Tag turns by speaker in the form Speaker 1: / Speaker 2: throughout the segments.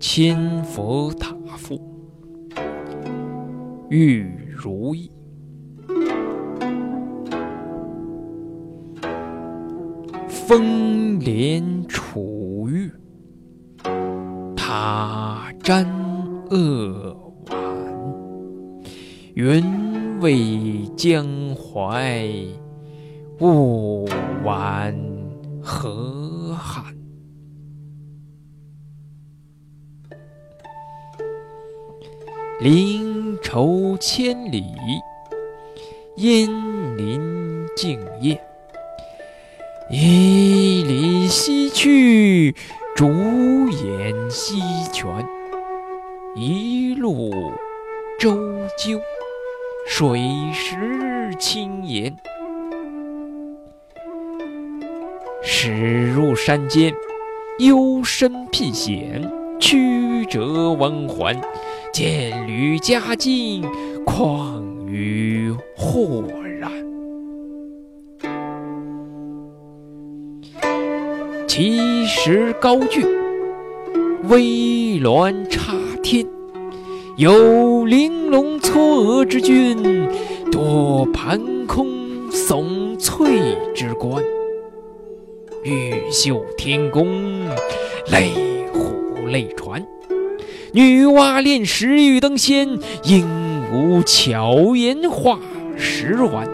Speaker 1: 千佛塔赋，玉如意。风帘楚玉，塔瞻扼腕。愿为江淮，雾晚河临愁千里，烟林静夜。一里西去，竹掩西泉。一路周鸠，水石青岩。驶入山间，幽深僻险，曲折弯环。渐履佳境，况于豁然。奇石高峻，危峦插天。有玲珑嵯峨之峻，多盘空耸翠之观。玉秀天宫，雷虎泪传。女娲炼石玉登仙，鹦鹉巧言画石丸。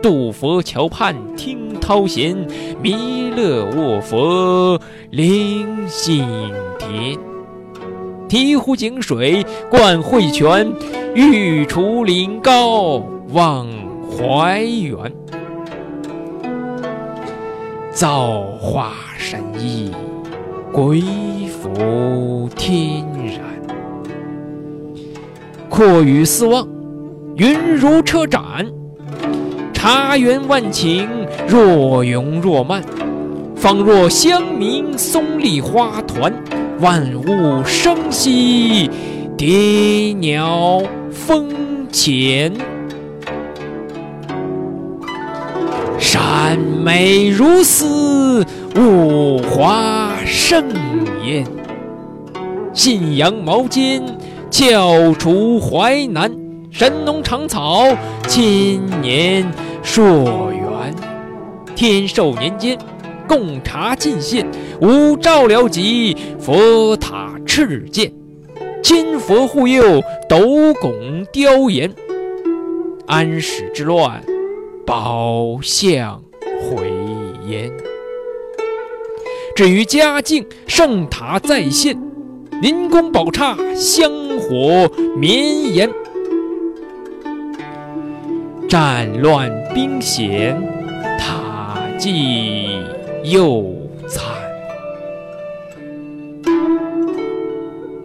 Speaker 1: 渡佛桥畔听涛弦，弥勒卧佛临心田。醍醐井水灌惠泉，玉杵临高望怀远。造化神异。鬼斧天然，阔宇四望，云如车展；茶园万顷，若涌若漫。仿若香茗松丽花团，万物生息，蝶鸟蜂前。山美如斯，物华。盛信阳毛尖，翘楚淮南，神农尝草，千年溯源。天寿年间，贡茶进献，五照辽极，佛塔敕建，金佛护佑，斗拱雕檐。安史之乱，宝相回焉。至于嘉靖，圣塔再现，临宫宝刹香火绵延，战乱兵险，塔迹又残。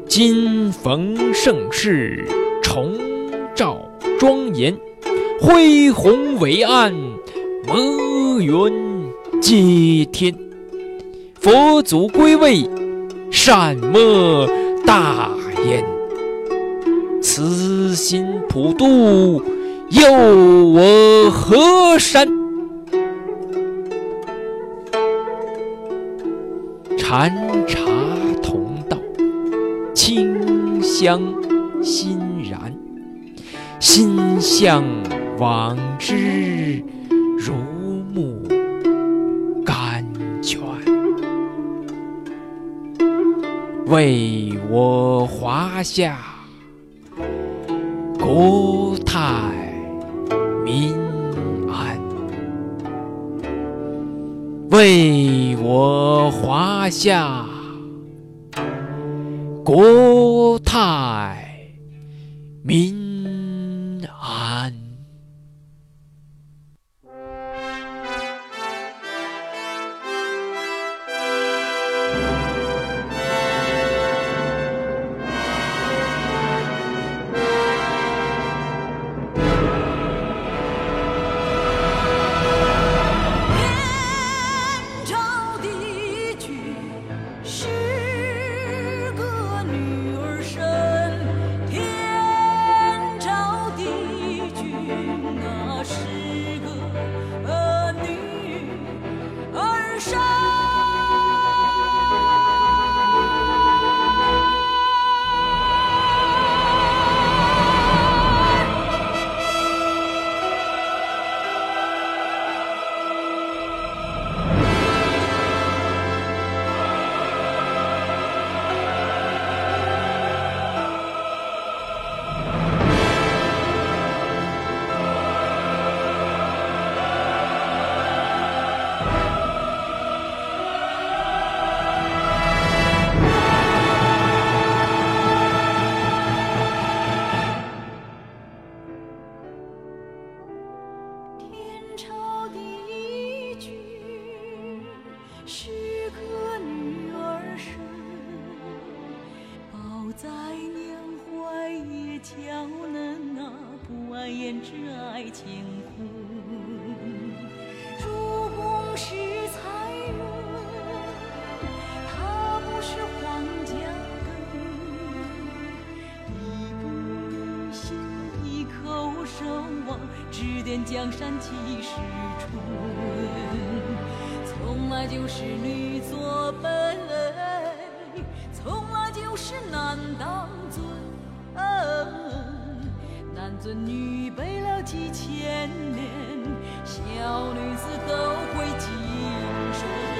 Speaker 1: 今逢盛世，重照庄严，恢宏伟岸，摩云接天。佛祖归位，善莫大焉。慈心普度，佑我河山。禅茶同道，清香欣然。心向往之，如为我华夏国泰民安，为我华夏国泰民。
Speaker 2: 在
Speaker 1: 娘怀也娇
Speaker 2: 嫩啊，不爱胭脂爱乾
Speaker 1: 坤。
Speaker 2: 主公是
Speaker 1: 才人，她不是
Speaker 2: 皇
Speaker 1: 家根。一步一心，一口声望，指点江山几时春？从来就是女作本。是男当尊。男尊女卑了几千年，小女子都会谨慎。